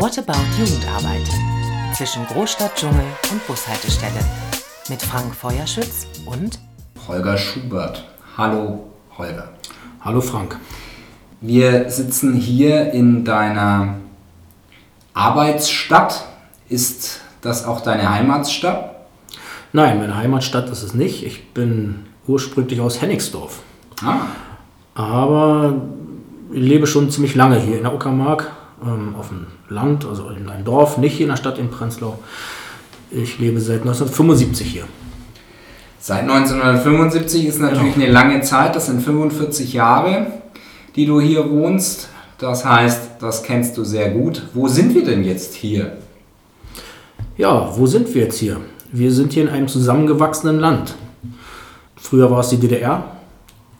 What About Jugendarbeit? Zwischen Großstadt, Dschungel und Bushaltestelle. Mit Frank Feuerschütz und Holger Schubert. Hallo Holger. Hallo Frank. Wir sitzen hier in deiner Arbeitsstadt. Ist das auch deine Heimatstadt? Nein, meine Heimatstadt ist es nicht. Ich bin ursprünglich aus Hennigsdorf. Ah. Aber ich lebe schon ziemlich lange hier in der Uckermark, ähm, auf dem Land, also in einem Dorf, nicht hier in der Stadt in Prenzlau. Ich lebe seit 1975 hier. Seit 1975 ist natürlich Genau. eine lange Zeit, das sind 45 Jahre, die du hier wohnst. Das heißt, das kennst du sehr gut. Wo sind wir denn jetzt hier? Ja, wo sind wir jetzt hier? Wir sind hier in einem zusammengewachsenen Land. Früher war es die DDR,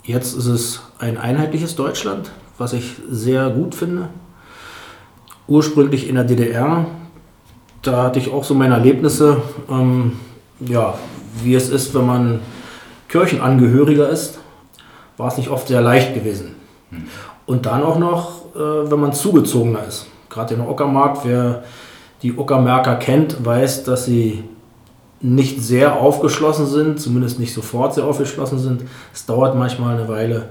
jetzt ist es ein einheitliches Deutschland, was ich sehr gut finde. Ursprünglich in der DDR, da hatte ich auch so meine Erlebnisse, ähm, ja, wie es ist, wenn man Kirchenangehöriger ist, war es nicht oft sehr leicht gewesen. Und dann auch noch, äh, wenn man zugezogener ist. Gerade in der Uckermark, wer die Uckermärker kennt, weiß, dass sie nicht sehr aufgeschlossen sind, zumindest nicht sofort sehr aufgeschlossen sind. Es dauert manchmal eine Weile,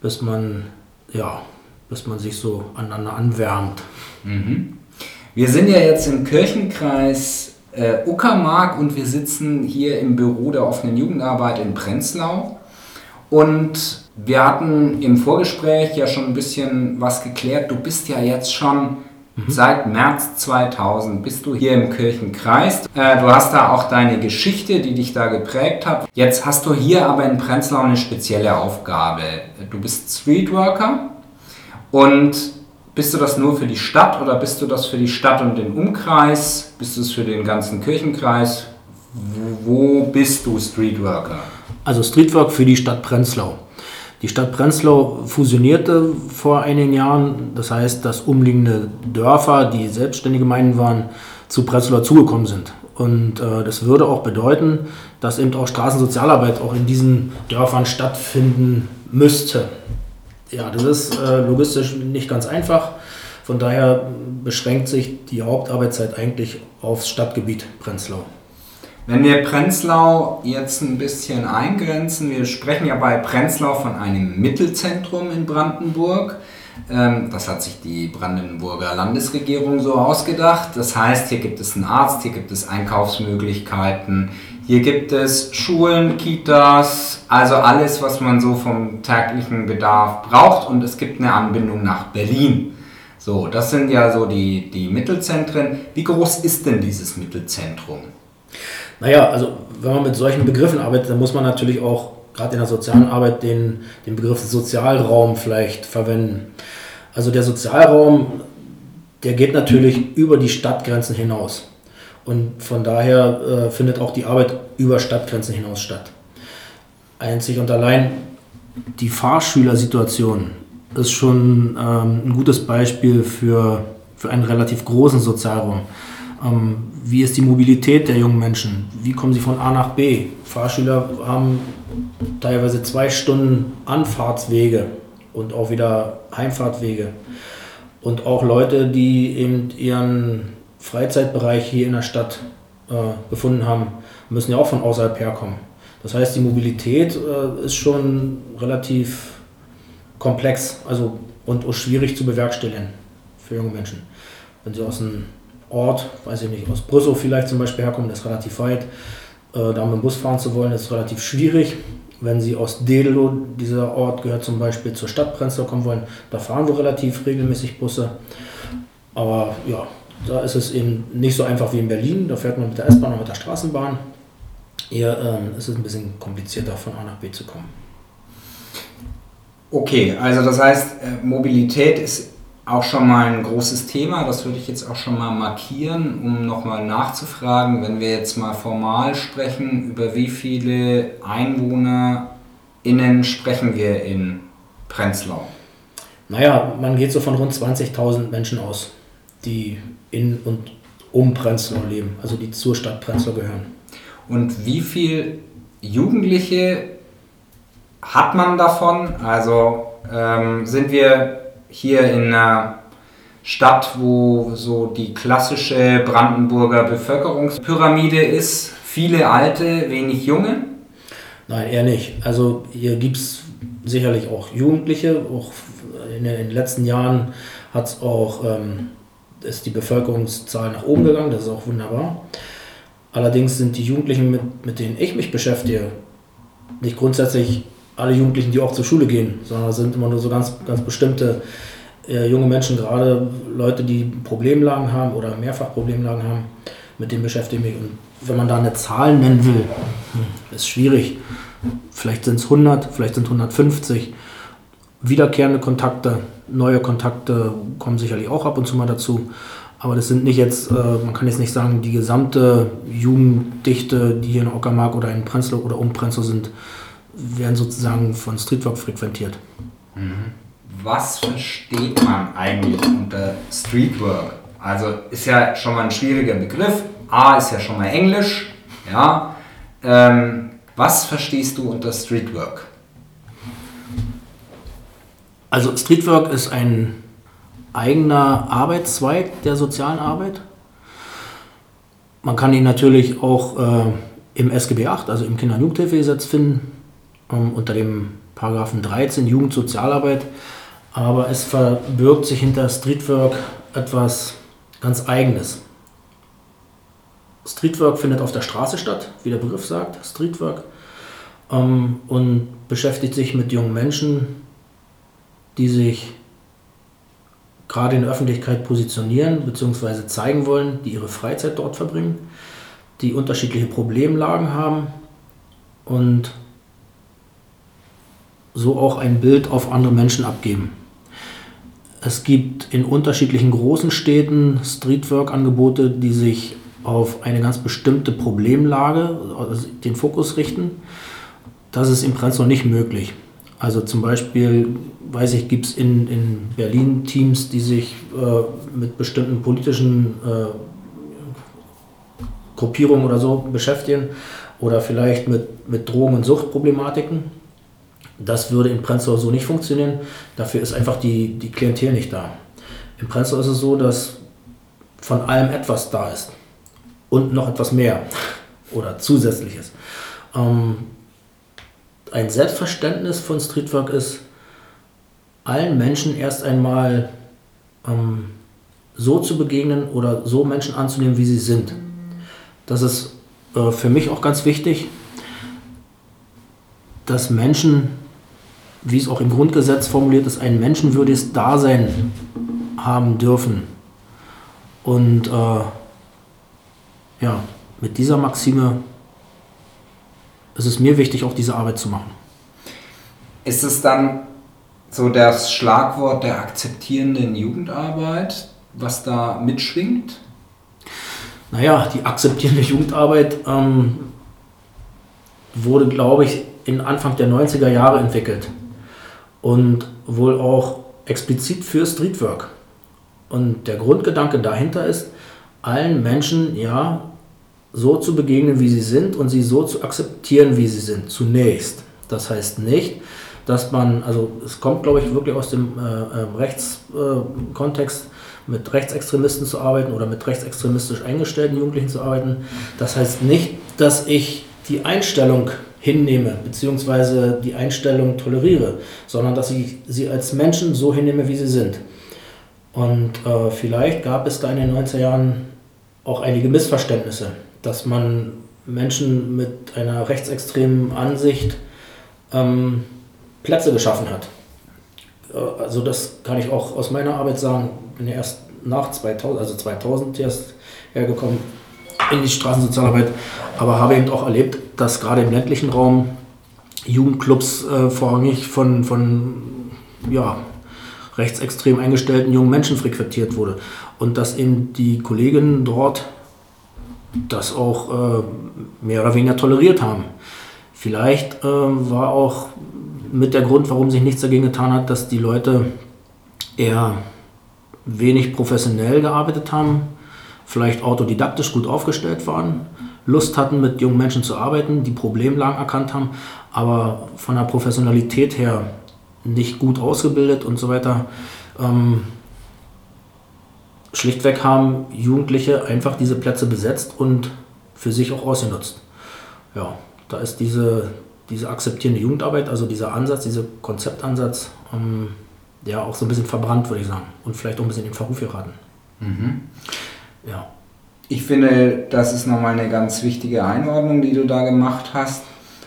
bis man, ja, bis man sich so aneinander anwärmt. Wir sind ja jetzt im Kirchenkreis äh, Uckermark und wir sitzen hier im Büro der offenen Jugendarbeit in Prenzlau. Und wir hatten im Vorgespräch ja schon ein bisschen was geklärt. Du bist ja jetzt schon seit März 2000 bist du hier im Kirchenkreis. Äh, du hast da auch deine Geschichte, die dich da geprägt hat. Jetzt hast du hier aber in Prenzlau eine spezielle Aufgabe. Du bist Streetworker und bist du das nur für die Stadt oder bist du das für die Stadt und den Umkreis? Bist du es für den ganzen Kirchenkreis? Wo, bist du Streetworker? Also Streetwork für die Stadt Prenzlau. Die Stadt Prenzlau fusionierte vor einigen Jahren, das heißt, dass umliegende Dörfer, die selbstständige Gemeinden waren, zu Prenzlau zugekommen sind. Und äh, das würde auch bedeuten, dass eben auch Straßensozialarbeit auch in diesen Dörfern stattfinden müsste. Ja, das ist äh, logistisch nicht ganz einfach. Von daher beschränkt sich die Hauptarbeitszeit eigentlich aufs Stadtgebiet Prenzlau. Wenn wir Prenzlau jetzt ein bisschen eingrenzen, wir sprechen ja bei Prenzlau von einem Mittelzentrum in Brandenburg. Ähm, Das hat sich die Brandenburger Landesregierung so ausgedacht. Das heißt, hier gibt es einen Arzt, hier gibt es Einkaufsmöglichkeiten, hier gibt es Schulen, Kitas, also alles, was man so vom täglichen Bedarf braucht. Und es gibt eine Anbindung nach Berlin. So, das sind ja so die, die Mittelzentren. Wie groß ist denn dieses Mittelzentrum? Naja, also wenn man mit solchen Begriffen arbeitet, dann muss man natürlich auch gerade in der sozialen Arbeit den, den Begriff Sozialraum vielleicht verwenden. Also der Sozialraum, der geht natürlich über die Stadtgrenzen hinaus. Und von daher äh, findet auch die Arbeit über Stadtgrenzen hinaus statt. Einzig und allein die Fahrschülersituation ist schon ähm, ein gutes Beispiel für, für einen relativ großen Sozialraum. Ähm, wie ist die Mobilität der jungen Menschen? Wie kommen sie von A nach B? Fahrschüler haben teilweise zwei Stunden Anfahrtswege und auch wieder Heimfahrtwege. Und auch Leute, die eben ihren Freizeitbereich hier in der Stadt äh, gefunden haben, müssen ja auch von außerhalb herkommen. Das heißt, die Mobilität äh, ist schon relativ komplex also, und schwierig zu bewerkstelligen für junge Menschen. Wenn sie aus einem Ort, weiß ich nicht, aus Brüssel vielleicht zum Beispiel herkommen, das ist relativ weit, äh, da mit dem Bus fahren zu wollen, ist relativ schwierig. Wenn sie aus Dedelow, dieser Ort gehört zum Beispiel zur Stadt Prenzlau kommen wollen, da fahren wir relativ regelmäßig Busse. Aber ja, da ist es eben nicht so einfach wie in Berlin. Da fährt man mit der S-Bahn und mit der Straßenbahn. Eher ähm, ist es ein bisschen komplizierter, von A nach B zu kommen. Okay, also das heißt, äh, Mobilität ist auch schon mal ein großes Thema. Das würde ich jetzt auch schon mal markieren, um nochmal nachzufragen, wenn wir jetzt mal formal sprechen, über wie viele EinwohnerInnen sprechen wir in Prenzlau? Naja, man geht so von rund 20.000 Menschen aus, die in und um Prenzlau leben, also die zur Stadt Prenzlau gehören. Und wie viel Jugendliche hat man davon? Also ähm, sind wir hier in einer Stadt, wo so die klassische Brandenburger Bevölkerungspyramide ist. Viele alte, wenig junge. Nein, eher nicht. Also hier gibt es sicherlich auch Jugendliche. Auch in den letzten Jahren hat es auch ähm, ist die Bevölkerungszahl nach oben gegangen. Das ist auch wunderbar. Allerdings sind die Jugendlichen, mit, mit denen ich mich beschäftige, nicht grundsätzlich alle Jugendlichen, die auch zur Schule gehen, sondern sind immer nur so ganz, ganz bestimmte äh, junge Menschen, gerade Leute, die Problemlagen haben oder mehrfach Problemlagen haben, mit denen beschäftige ich mich. Und wenn man da eine Zahl nennen will, hm, ist schwierig. Vielleicht sind es 100, vielleicht sind es 150. Wiederkehrende Kontakte, neue Kontakte kommen sicherlich auch ab und zu mal dazu. Aber das sind nicht jetzt, äh, man kann jetzt nicht sagen, die gesamte Jugenddichte, die hier in Ockermark oder in Prenzlau oder um Prenzlau sind, werden sozusagen von Streetwork frequentiert. Mhm. Was versteht man eigentlich unter Streetwork? Also ist ja schon mal ein schwieriger Begriff. A ist ja schon mal Englisch. Ja. Ähm, was verstehst du unter Streetwork? Also Streetwork ist ein eigener Arbeitszweig der sozialen Arbeit. Man kann ihn natürlich auch äh, im SGB 8, also im Kinder- und Jugendhilfegesetz finden, ähm, unter dem Paragraphen 13 Jugendsozialarbeit. Aber es verbirgt sich hinter Streetwork etwas ganz Eigenes. Streetwork findet auf der Straße statt, wie der Begriff sagt, Streetwork, ähm, und beschäftigt sich mit jungen Menschen, die sich gerade in der Öffentlichkeit positionieren bzw. zeigen wollen, die ihre Freizeit dort verbringen, die unterschiedliche Problemlagen haben und so auch ein Bild auf andere Menschen abgeben. Es gibt in unterschiedlichen großen Städten Streetwork-Angebote, die sich auf eine ganz bestimmte Problemlage, also den Fokus richten. Das ist im Prenzlau nicht möglich. Also zum Beispiel, weiß ich, gibt es in, in Berlin Teams, die sich äh, mit bestimmten politischen äh, Gruppierungen oder so beschäftigen oder vielleicht mit, mit Drogen- und Suchtproblematiken. Das würde in Prenzlau so nicht funktionieren. Dafür ist einfach die, die Klientel nicht da. In Prenzlau ist es so, dass von allem etwas da ist und noch etwas mehr oder zusätzliches. Ähm, ein Selbstverständnis von Streetwork ist, allen Menschen erst einmal ähm, so zu begegnen oder so Menschen anzunehmen, wie sie sind. Das ist äh, für mich auch ganz wichtig, dass Menschen, wie es auch im Grundgesetz formuliert ist, ein menschenwürdiges Dasein haben dürfen. Und äh, ja, mit dieser Maxime es ist mir wichtig, auch diese Arbeit zu machen. Ist es dann so das Schlagwort der akzeptierenden Jugendarbeit, was da mitschwingt? Naja, die akzeptierende Jugendarbeit ähm, wurde, glaube ich, in Anfang der 90er Jahre entwickelt und wohl auch explizit für Streetwork. Und der Grundgedanke dahinter ist, allen Menschen ja so zu begegnen, wie sie sind und sie so zu akzeptieren, wie sie sind, zunächst. Das heißt nicht, dass man, also es kommt, glaube ich, wirklich aus dem äh, ähm, Rechtskontext, äh, mit Rechtsextremisten zu arbeiten oder mit rechtsextremistisch eingestellten Jugendlichen zu arbeiten. Das heißt nicht, dass ich die Einstellung hinnehme, beziehungsweise die Einstellung toleriere, sondern dass ich sie als Menschen so hinnehme, wie sie sind. Und äh, vielleicht gab es da in den 90er Jahren auch einige Missverständnisse dass man Menschen mit einer rechtsextremen Ansicht ähm, Plätze geschaffen hat. Äh, also das kann ich auch aus meiner Arbeit sagen. Bin ja erst nach 2000, also 2000 erst hergekommen in die Straßensozialarbeit, aber habe eben auch erlebt, dass gerade im ländlichen Raum Jugendclubs äh, vorrangig von, von ja, rechtsextrem eingestellten jungen Menschen frequentiert wurde und dass eben die Kolleginnen dort das auch äh, mehr oder weniger toleriert haben. Vielleicht äh, war auch mit der Grund, warum sich nichts dagegen getan hat, dass die Leute eher wenig professionell gearbeitet haben, vielleicht autodidaktisch gut aufgestellt waren, Lust hatten, mit jungen Menschen zu arbeiten, die Problemlagen erkannt haben, aber von der Professionalität her nicht gut ausgebildet und so weiter. Ähm, schlichtweg haben Jugendliche einfach diese Plätze besetzt und für sich auch ausgenutzt. Ja, da ist diese, diese akzeptierende Jugendarbeit, also dieser Ansatz, dieser Konzeptansatz, ähm, ja auch so ein bisschen verbrannt, würde ich sagen. Und vielleicht auch ein bisschen in Verruf geraten. Mhm. Ja. Ich finde, das ist nochmal eine ganz wichtige Einordnung, die du da gemacht hast.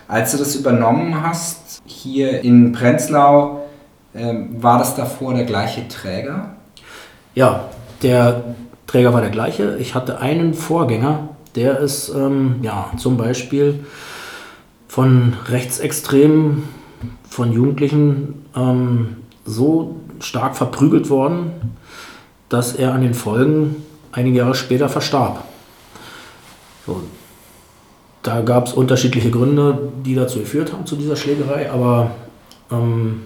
Als du das übernommen hast, hier in Prenzlau, äh, war das davor der gleiche Träger? Ja, der Träger war der gleiche. Ich hatte einen Vorgänger, der ist ähm, ja, zum Beispiel von Rechtsextremen, von Jugendlichen ähm, so stark verprügelt worden, dass er an den Folgen einige Jahre später verstarb. So, da gab es unterschiedliche Gründe, die dazu geführt haben, zu dieser Schlägerei, aber ähm,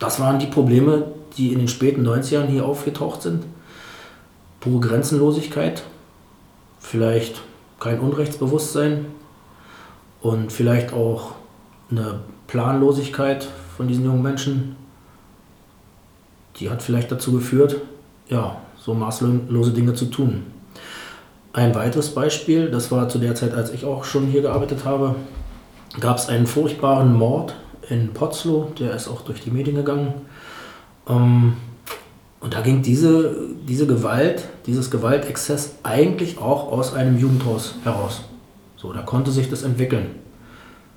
das waren die Probleme, die in den späten 90ern hier aufgetaucht sind. Pure Grenzenlosigkeit, vielleicht kein Unrechtsbewusstsein und vielleicht auch eine Planlosigkeit von diesen jungen Menschen, die hat vielleicht dazu geführt, ja, so maßlose Dinge zu tun. Ein weiteres Beispiel, das war zu der Zeit, als ich auch schon hier gearbeitet habe, gab es einen furchtbaren Mord in Potzlow, der ist auch durch die Medien gegangen. Ähm, und da ging diese, diese Gewalt, dieses Gewaltexzess eigentlich auch aus einem Jugendhaus heraus. So, da konnte sich das entwickeln.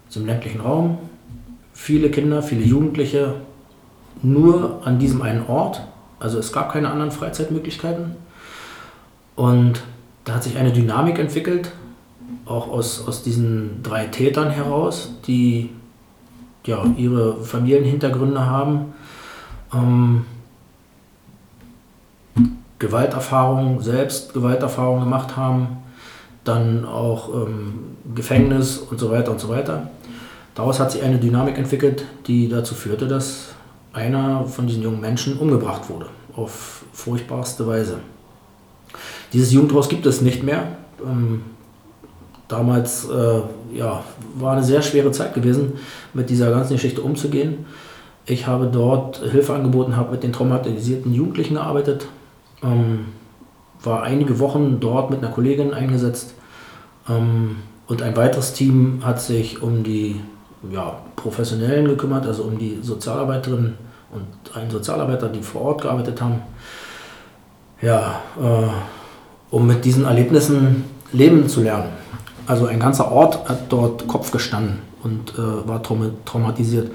Zum ländlichen Raum, viele Kinder, viele Jugendliche, nur an diesem einen Ort. Also es gab keine anderen Freizeitmöglichkeiten. Und da hat sich eine Dynamik entwickelt, auch aus, aus diesen drei Tätern heraus, die ja, ihre Familienhintergründe haben. Ähm, Gewalterfahrungen, selbst Gewalterfahrungen gemacht haben, dann auch ähm, Gefängnis und so weiter und so weiter. Daraus hat sich eine Dynamik entwickelt, die dazu führte, dass einer von diesen jungen Menschen umgebracht wurde, auf furchtbarste Weise. Dieses Jugendhaus gibt es nicht mehr. Ähm, damals äh, ja, war eine sehr schwere Zeit gewesen, mit dieser ganzen Geschichte umzugehen. Ich habe dort Hilfe angeboten, habe mit den traumatisierten Jugendlichen gearbeitet, ähm, war einige Wochen dort mit einer Kollegin eingesetzt und ein weiteres Team hat sich um die ja, Professionellen gekümmert, also um die Sozialarbeiterin und einen Sozialarbeiter, die vor Ort gearbeitet haben. Ja, äh, um mit diesen Erlebnissen leben zu lernen. Also ein ganzer Ort hat dort Kopf gestanden und äh, war traumatisiert.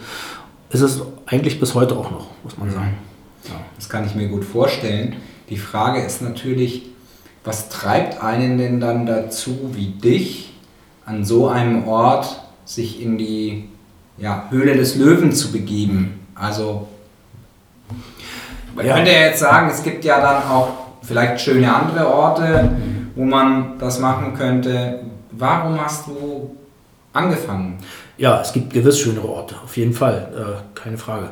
Ist es eigentlich bis heute auch noch, muss man sagen. Ja. Das kann ich mir gut vorstellen. Die Frage ist natürlich, was treibt einen denn dann dazu, wie dich, an so einem Ort sich in die ja, Höhle des Löwen zu begeben? Also, man ja. könnte ja jetzt sagen, es gibt ja dann auch vielleicht schöne andere Orte, wo man das machen könnte. Warum hast du angefangen? Ja, es gibt gewiss schönere Orte, auf jeden Fall, äh, keine Frage.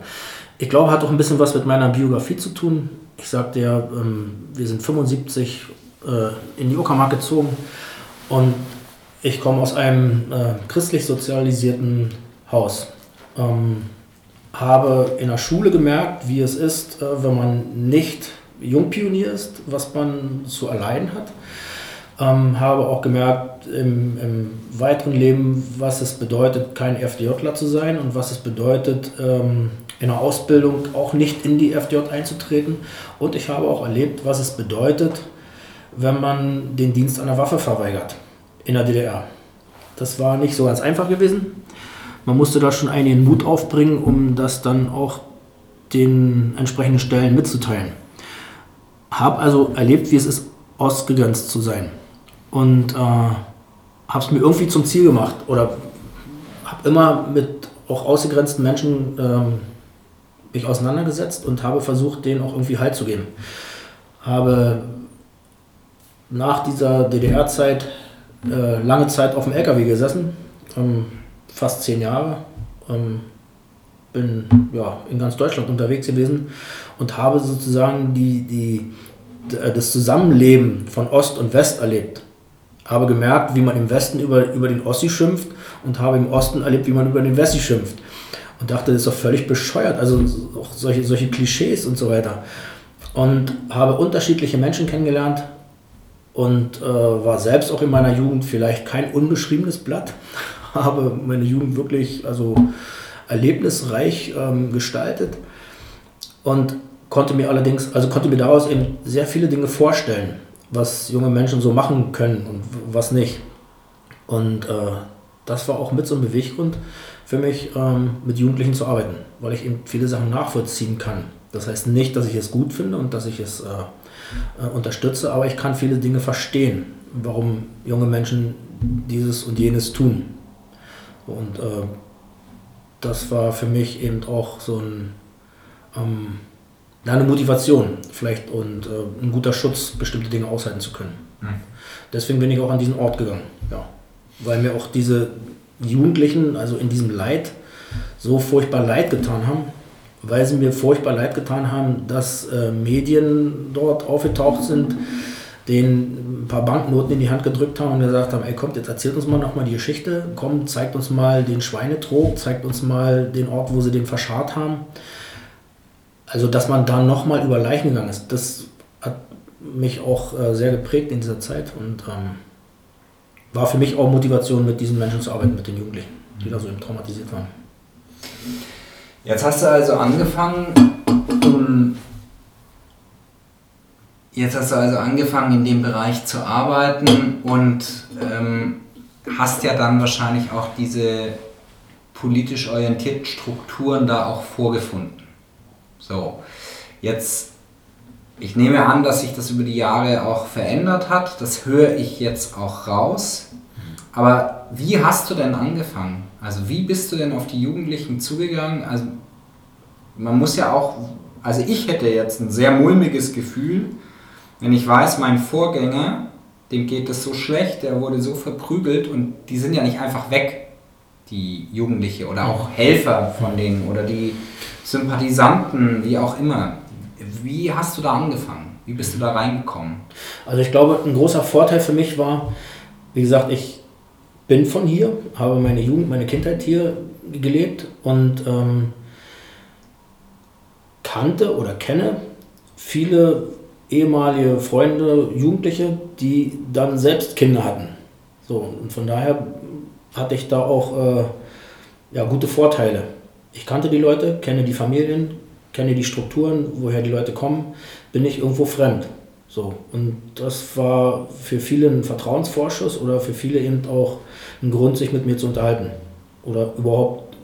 Ich glaube, hat auch ein bisschen was mit meiner Biografie zu tun ich sagte ja, ähm, wir sind 75 äh, in die Uckermark gezogen und ich komme aus einem äh, christlich sozialisierten Haus. Ähm, habe in der Schule gemerkt, wie es ist, äh, wenn man nicht Jungpionier ist, was man zu erleiden hat. Ähm, habe auch gemerkt im, im, weiteren Leben, was es bedeutet, kein FDJler zu sein und was es bedeutet, ähm, in der Ausbildung auch nicht in die FDJ einzutreten. Und ich habe auch erlebt, was es bedeutet, wenn man den Dienst der Waffe verweigert in der DDR. Das war nicht so ganz einfach gewesen. Man musste da schon einigen Mut aufbringen, um das dann auch den entsprechenden Stellen mitzuteilen. Habe also erlebt, wie es ist, ausgegrenzt zu sein. Und äh, habe es mir irgendwie zum Ziel gemacht oder habe immer mit auch ausgegrenzten Menschen ähm, mich auseinandergesetzt und habe versucht, denen auch irgendwie Halt zu geben. Habe nach dieser DDR-Zeit äh, lange Zeit auf dem LKW gesessen, ähm, fast zehn Jahre. Ähm, bin ja, in ganz Deutschland unterwegs gewesen und habe sozusagen die, die, das Zusammenleben von Ost und West erlebt. Habe gemerkt, wie man im Westen über, über den Ossi schimpft und habe im Osten erlebt, wie man über den Wessi schimpft und dachte, das ist doch völlig bescheuert. Also auch solche, solche Klischees und so weiter. und habe unterschiedliche Menschen kennengelernt und äh, war selbst auch in meiner Jugend vielleicht kein unbeschriebenes Blatt, habe meine Jugend wirklich also erlebnisreich ähm, gestaltet und konnte mir allerdings, also konnte mir daraus eben sehr viele Dinge vorstellen, was junge Menschen so machen können und was nicht. Und äh, das war auch mit so einem Beweggrund für mich, ähm, mit Jugendlichen zu arbeiten, weil ich eben viele Sachen nachvollziehen kann. Das heißt nicht, dass ich es gut finde und dass ich es äh, äh, unterstütze, aber ich kann viele Dinge verstehen, warum junge Menschen dieses und jenes tun. Und äh, das war für mich eben auch so ein, ähm, eine Motivation vielleicht und äh, ein guter Schutz, bestimmte Dinge aushalten zu können. Mhm. Deswegen bin ich auch an diesen Ort gegangen, ja. weil mir auch diese Jugendlichen, also in diesem Leid, so furchtbar leid getan haben, weil sie mir furchtbar leid getan haben, dass äh, Medien dort aufgetaucht sind, denen ein paar Banknoten in die Hand gedrückt haben und gesagt haben, ey kommt, jetzt erzählt uns mal nochmal die Geschichte, komm, zeigt uns mal den Schweinetrog, zeigt uns mal den Ort, wo sie den verscharrt haben. Also, dass man da nochmal über Leichen gegangen ist, das hat mich auch äh, sehr geprägt in dieser Zeit und ähm, war für mich auch Motivation, mit diesen Menschen zu arbeiten, mit den Jugendlichen, die da so eben traumatisiert waren. Jetzt hast du also angefangen, um, jetzt hast du also angefangen in dem Bereich zu arbeiten und ähm, hast ja dann wahrscheinlich auch diese politisch orientierten Strukturen da auch vorgefunden. So, jetzt, ich nehme an, dass sich das über die Jahre auch verändert hat. Das höre ich jetzt auch raus. Aber wie hast du denn angefangen? Also wie bist du denn auf die Jugendlichen zugegangen? Also man muss ja auch, also ich hätte jetzt ein sehr mulmiges Gefühl, wenn ich weiß, mein Vorgänger, dem geht es so schlecht, der wurde so verprügelt und die sind ja nicht einfach weg, die Jugendliche oder auch Helfer von denen oder die Sympathisanten, wie auch immer. Wie hast du da angefangen? Wie bist du da reingekommen? Also ich glaube, ein großer Vorteil für mich war, wie gesagt, ich bin von hier, habe meine Jugend, meine Kindheit hier gelebt und ähm, kannte oder kenne viele ehemalige Freunde, Jugendliche, die dann selbst Kinder hatten. So, und von daher hatte ich da auch äh, ja, gute Vorteile. Ich kannte die Leute, kenne die Familien, kenne die Strukturen, woher die Leute kommen, bin ich irgendwo fremd. So, und das war für viele ein Vertrauensvorschuss oder für viele eben auch ein Grund, sich mit mir zu unterhalten. Oder überhaupt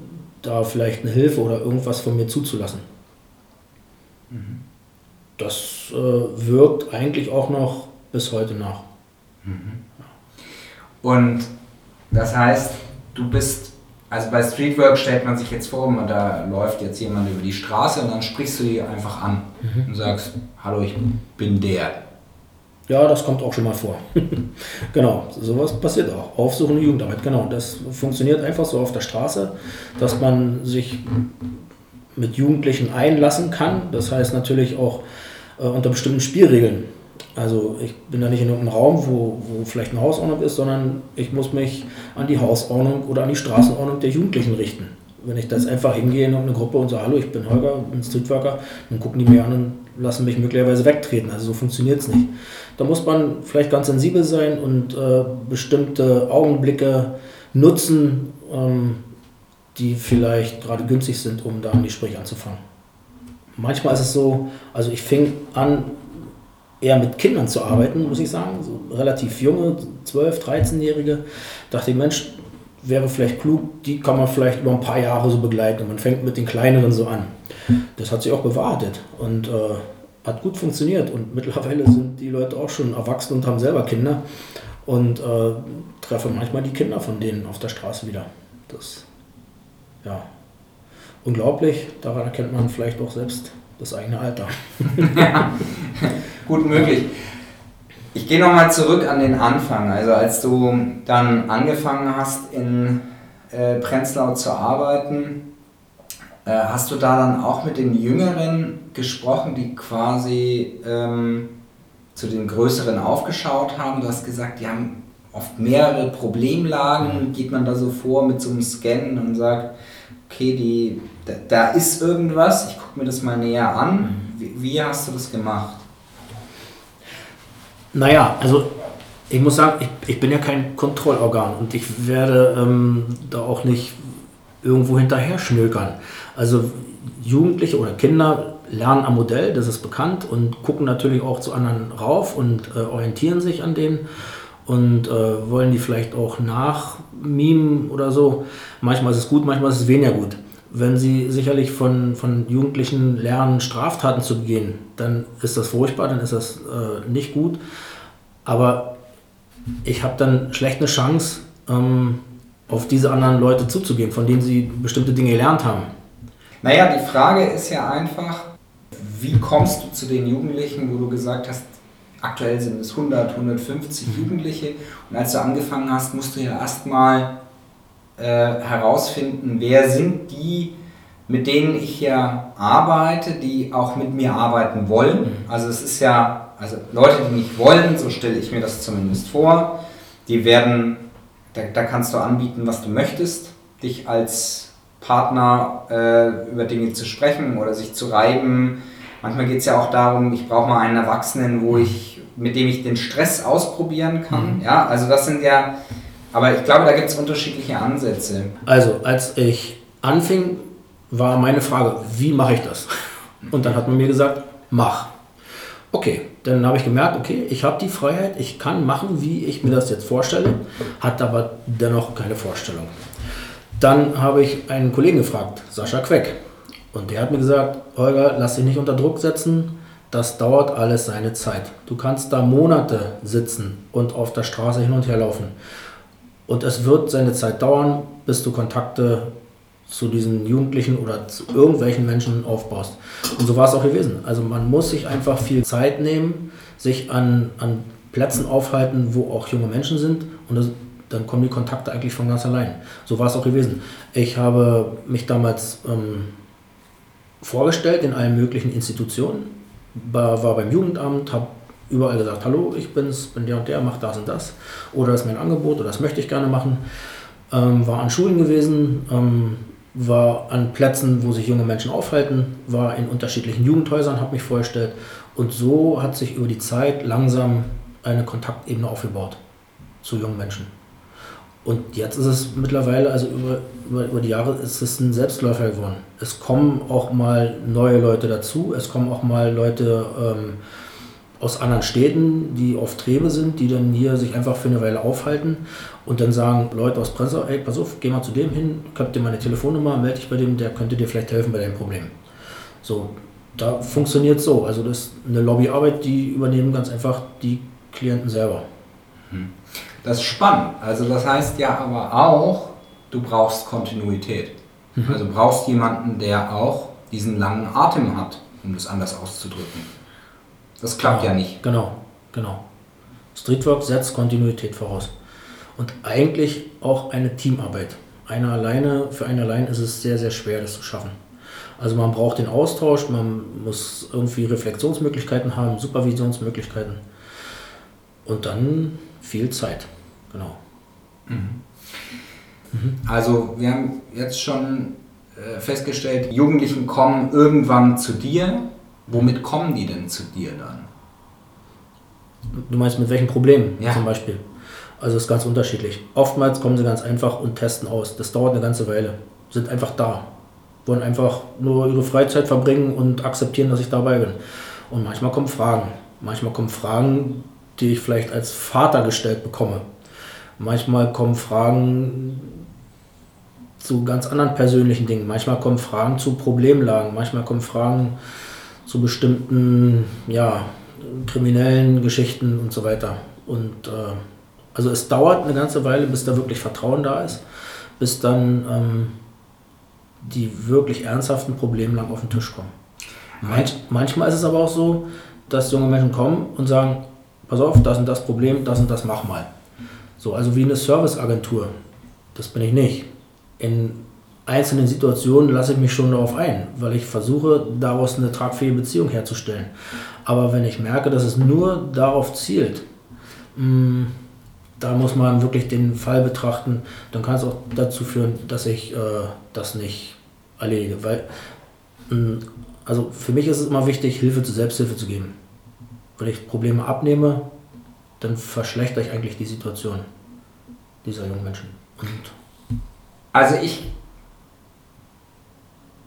da vielleicht eine Hilfe oder irgendwas von mir zuzulassen. Mhm. Das äh, wirkt eigentlich auch noch bis heute nach. Mhm. Und das heißt, du bist, also bei Streetwork stellt man sich jetzt vor, da läuft jetzt jemand über die Straße und dann sprichst du die einfach an mhm. und sagst, hallo, ich bin der. Ja, das kommt auch schon mal vor. genau, sowas passiert auch. Aufsuchende Jugendarbeit, genau. Das funktioniert einfach so auf der Straße, dass man sich mit Jugendlichen einlassen kann. Das heißt natürlich auch äh, unter bestimmten Spielregeln. Also ich bin da nicht in irgendeinem Raum, wo, wo vielleicht eine Hausordnung ist, sondern ich muss mich an die Hausordnung oder an die Straßenordnung der Jugendlichen richten. Wenn ich das einfach hingehe in eine Gruppe und sage, hallo, ich bin Holger, bin Streetworker, dann gucken die mir an und lassen mich möglicherweise wegtreten. Also so funktioniert es nicht. Da muss man vielleicht ganz sensibel sein und äh, bestimmte Augenblicke nutzen, ähm, die vielleicht gerade günstig sind, um da ein Gespräch anzufangen. Manchmal ist es so, also ich fing an, eher mit Kindern zu arbeiten, muss ich sagen, so relativ junge, 12-, 13-Jährige. Dachte ich, Mensch, wäre vielleicht klug, die kann man vielleicht über ein paar Jahre so begleiten. Und man fängt mit den kleineren so an. Das hat sich auch bewahrheitet und äh, hat gut funktioniert. Und mittlerweile sind die Leute auch schon erwachsen und haben selber Kinder und äh, treffe manchmal die Kinder von denen auf der Straße wieder. Das, ja, unglaublich. Daran erkennt man vielleicht auch selbst das eigene Alter. ja, gut möglich. Ich gehe nochmal zurück an den Anfang. Also als du dann angefangen hast in äh, Prenzlau zu arbeiten, äh, hast du da dann auch mit den Jüngeren gesprochen, die quasi ähm, zu den Größeren aufgeschaut haben? Du hast gesagt, die haben oft mehrere Problemlagen. Geht man da so vor mit so einem Scan und sagt, okay, die, da, da ist irgendwas, ich gucke mir das mal näher an. Wie, wie hast du das gemacht? Naja, also ich muss sagen, ich, ich bin ja kein Kontrollorgan und ich werde ähm, da auch nicht irgendwo hinterher schnökern. Also Jugendliche oder Kinder lernen am Modell, das ist bekannt und gucken natürlich auch zu anderen rauf und äh, orientieren sich an denen und äh, wollen die vielleicht auch nachmimen oder so. Manchmal ist es gut, manchmal ist es weniger gut. Wenn sie sicherlich von, von Jugendlichen lernen, Straftaten zu begehen, dann ist das furchtbar, dann ist das äh, nicht gut. Aber ich habe dann schlecht eine Chance, ähm, auf diese anderen Leute zuzugehen, von denen sie bestimmte Dinge gelernt haben. Naja, die Frage ist ja einfach, wie kommst du zu den Jugendlichen, wo du gesagt hast, aktuell sind es 100, 150 mhm. Jugendliche und als du angefangen hast, musst du ja erstmal äh, herausfinden, wer sind die, mit denen ich ja arbeite, die auch mit mir arbeiten wollen. Mhm. Also es ist ja, also Leute, die nicht wollen, so stelle ich mir das zumindest vor, die werden, da, da kannst du anbieten, was du möchtest, dich als Partner äh, über Dinge zu sprechen oder sich zu reiben, Manchmal geht es ja auch darum, ich brauche mal einen Erwachsenen, wo ich, mit dem ich den Stress ausprobieren kann. Mhm. Ja, also das sind ja, aber ich glaube, da gibt es unterschiedliche Ansätze. Also, als ich anfing, war meine Frage, wie mache ich das? Und dann hat man mir gesagt, mach. Okay, dann habe ich gemerkt, okay, ich habe die Freiheit, ich kann machen, wie ich mir das jetzt vorstelle, hat aber dennoch keine Vorstellung. Dann habe ich einen Kollegen gefragt, Sascha Queck. Und der hat mir gesagt, Holger, lass dich nicht unter Druck setzen, das dauert alles seine Zeit. Du kannst da Monate sitzen und auf der Straße hin und her laufen. Und es wird seine Zeit dauern, bis du Kontakte zu diesen Jugendlichen oder zu irgendwelchen Menschen aufbaust. Und so war es auch gewesen. Also man muss sich einfach viel Zeit nehmen, sich an, an Plätzen aufhalten, wo auch junge Menschen sind. Und das, dann kommen die Kontakte eigentlich von ganz allein. So war es auch gewesen. Ich habe mich damals ähm, vorgestellt in allen möglichen Institutionen, war, war beim Jugendamt, habe überall gesagt, hallo, ich bin's, bin der und der, mach das und das. Oder das ist mein Angebot oder das möchte ich gerne machen. Ähm, war an Schulen gewesen, ähm, war an Plätzen, wo sich junge Menschen aufhalten, war in unterschiedlichen Jugendhäusern, habe mich vorgestellt. Und so hat sich über die Zeit langsam eine Kontaktebene aufgebaut zu jungen Menschen. Und jetzt ist es mittlerweile, also über, über, über, die Jahre ist es ein Selbstläufer geworden. Es kommen auch mal neue Leute dazu, es kommen auch mal Leute ähm, aus anderen Städten, die auf Trebe sind, die dann hier sich einfach für eine Weile aufhalten und dann sagen Leute aus Presse, ey, pass auf, geh mal zu dem hin, gib dir meine Telefonnummer, melde dich bei dem, der könnte dir vielleicht helfen bei deinem Problem. So, da funktioniert so. Also das ist eine Lobbyarbeit, die übernehmen ganz einfach die Klienten selber. Hm. Das ist spannend. Also das heißt ja aber auch, du brauchst Kontinuität. Mhm. Also brauchst jemanden, der auch diesen langen Atem hat, um das anders auszudrücken. Das klappt genau, ja nicht. Genau, genau. Streetwork setzt Kontinuität voraus. Und eigentlich auch eine Teamarbeit. Einer alleine, für einen allein ist es sehr, sehr schwer, das zu schaffen. Also man braucht den Austausch, man muss irgendwie Reflexionsmöglichkeiten haben, Supervisionsmöglichkeiten. Und dann viel Zeit. Genau. Mhm. Mhm. Also wir haben jetzt schon äh, festgestellt, Jugendlichen kommen irgendwann zu dir. Womit kommen die denn zu dir dann? Du meinst mit welchen Problemen ja. zum Beispiel? Also es ist ganz unterschiedlich. Oftmals kommen sie ganz einfach und testen aus. Das dauert eine ganze Weile. Sind einfach da. Wollen einfach nur ihre Freizeit verbringen und akzeptieren, dass ich dabei bin. Und manchmal kommen Fragen. Manchmal kommen Fragen, die ich vielleicht als Vater gestellt bekomme. Manchmal kommen Fragen zu ganz anderen persönlichen Dingen. Manchmal kommen Fragen zu Problemlagen. Manchmal kommen Fragen zu bestimmten ja, kriminellen Geschichten und so weiter. Und äh, also es dauert eine ganze Weile, bis da wirklich Vertrauen da ist, bis dann ähm, die wirklich ernsthaften Problemlagen auf den Tisch kommen. Manch, manchmal ist es aber auch so, dass junge Menschen kommen und sagen, pass auf, das und das Problem, das und das mach mal. So, also wie eine Serviceagentur. Das bin ich nicht. In einzelnen Situationen lasse ich mich schon darauf ein, weil ich versuche, daraus eine tragfähige Beziehung herzustellen. Aber wenn ich merke, dass es nur darauf zielt, mh, mm, da muss man wirklich den Fall betrachten, dann kann es auch dazu führen, dass ich äh, das nicht erledige. Weil, mm, also für mich ist es immer wichtig, Hilfe zur Selbsthilfe zu geben. Wenn ich Probleme abnehme, dann verschlechter ich eigentlich die Situation dieser jungen Menschen. Und also ich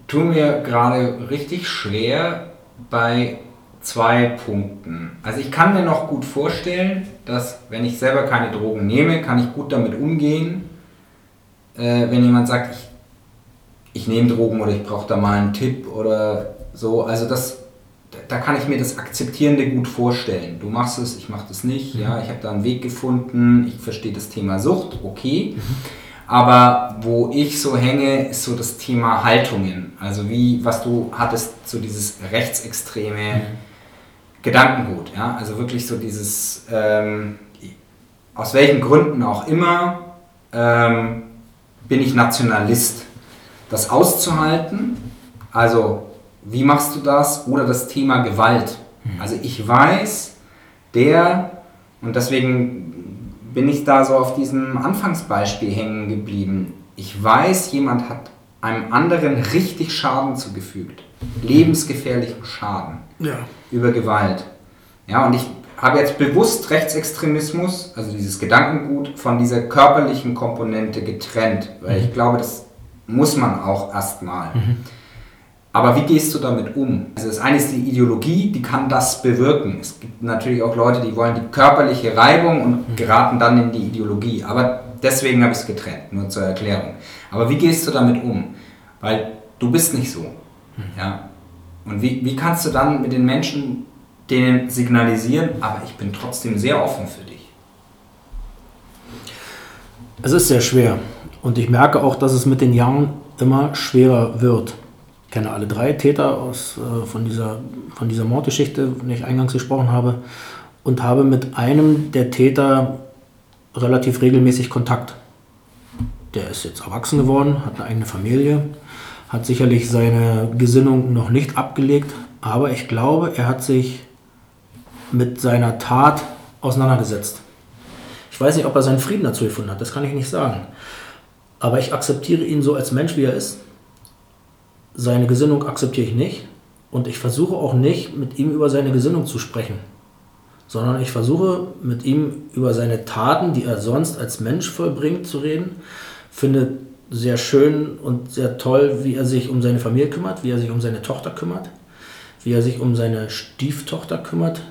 tue mir gerade richtig schwer bei zwei Punkten. Also ich kann mir noch gut vorstellen, dass wenn ich selber keine Drogen nehme, kann ich gut damit umgehen, äh, wenn jemand sagt, ich, ich nehme Drogen oder ich brauche da mal einen Tipp oder so. Also das, da kann ich mir das Akzeptierende gut vorstellen. Du machst es, ich mache das nicht. Mhm. Ja, ich habe da einen Weg gefunden. Ich verstehe das Thema Sucht, okay. Mhm. Aber wo ich so hänge, ist so das Thema Haltungen. Also wie, was du hattest, so dieses rechtsextreme mhm. Gedankengut. Ja? Also wirklich so dieses, ähm, aus welchen Gründen auch immer, ähm, bin ich Nationalist. Das auszuhalten, also wie machst du das? Oder das Thema Gewalt. Mhm. Also ich weiß, der, und deswegen bin ich da so auf diesem Anfangsbeispiel hängen geblieben. Ich weiß, jemand hat einem anderen richtig Schaden zugefügt. Lebensgefährlichen Schaden. Ja. Über Gewalt. Ja, und ich habe jetzt bewusst Rechtsextremismus, also dieses Gedankengut, von dieser körperlichen Komponente getrennt, weil mhm. ich glaube, das muss man auch erstmal. Mhm. Aber wie gehst du damit um? Also das eine ist die Ideologie, die kann das bewirken. Es gibt natürlich auch Leute, die wollen die körperliche Reibung und mhm. geraten dann in die Ideologie. Aber deswegen habe ich es getrennt, nur zur Erklärung. Aber wie gehst du damit um? Weil du bist nicht so. Mhm. Ja? Und wie, wie kannst du dann mit den Menschen denen signalisieren, aber ich bin trotzdem sehr offen für dich? Es ist sehr schwer. Und ich merke auch, dass es mit den Jahren immer schwerer wird kenne alle drei Täter aus, äh, von, dieser, von dieser Mordgeschichte, von der ich eingangs gesprochen habe, und habe mit einem der Täter relativ regelmäßig Kontakt. Der ist jetzt erwachsen geworden, hat eine eigene Familie, hat sicherlich seine Gesinnung noch nicht abgelegt, aber ich glaube, er hat sich mit seiner Tat auseinandergesetzt. Ich weiß nicht, ob er seinen Frieden dazu gefunden hat, das kann ich nicht sagen. Aber ich akzeptiere ihn so als Mensch, wie er ist seine Gesinnung akzeptiere ich nicht und ich versuche auch nicht, mit ihm über seine Gesinnung zu sprechen, sondern ich versuche mit ihm über seine Taten, die er sonst als Mensch vollbringt, zu reden. Finde sehr schön und sehr toll, wie er sich um seine Familie kümmert, wie er sich um seine Tochter kümmert, wie er sich um seine Stieftochter kümmert.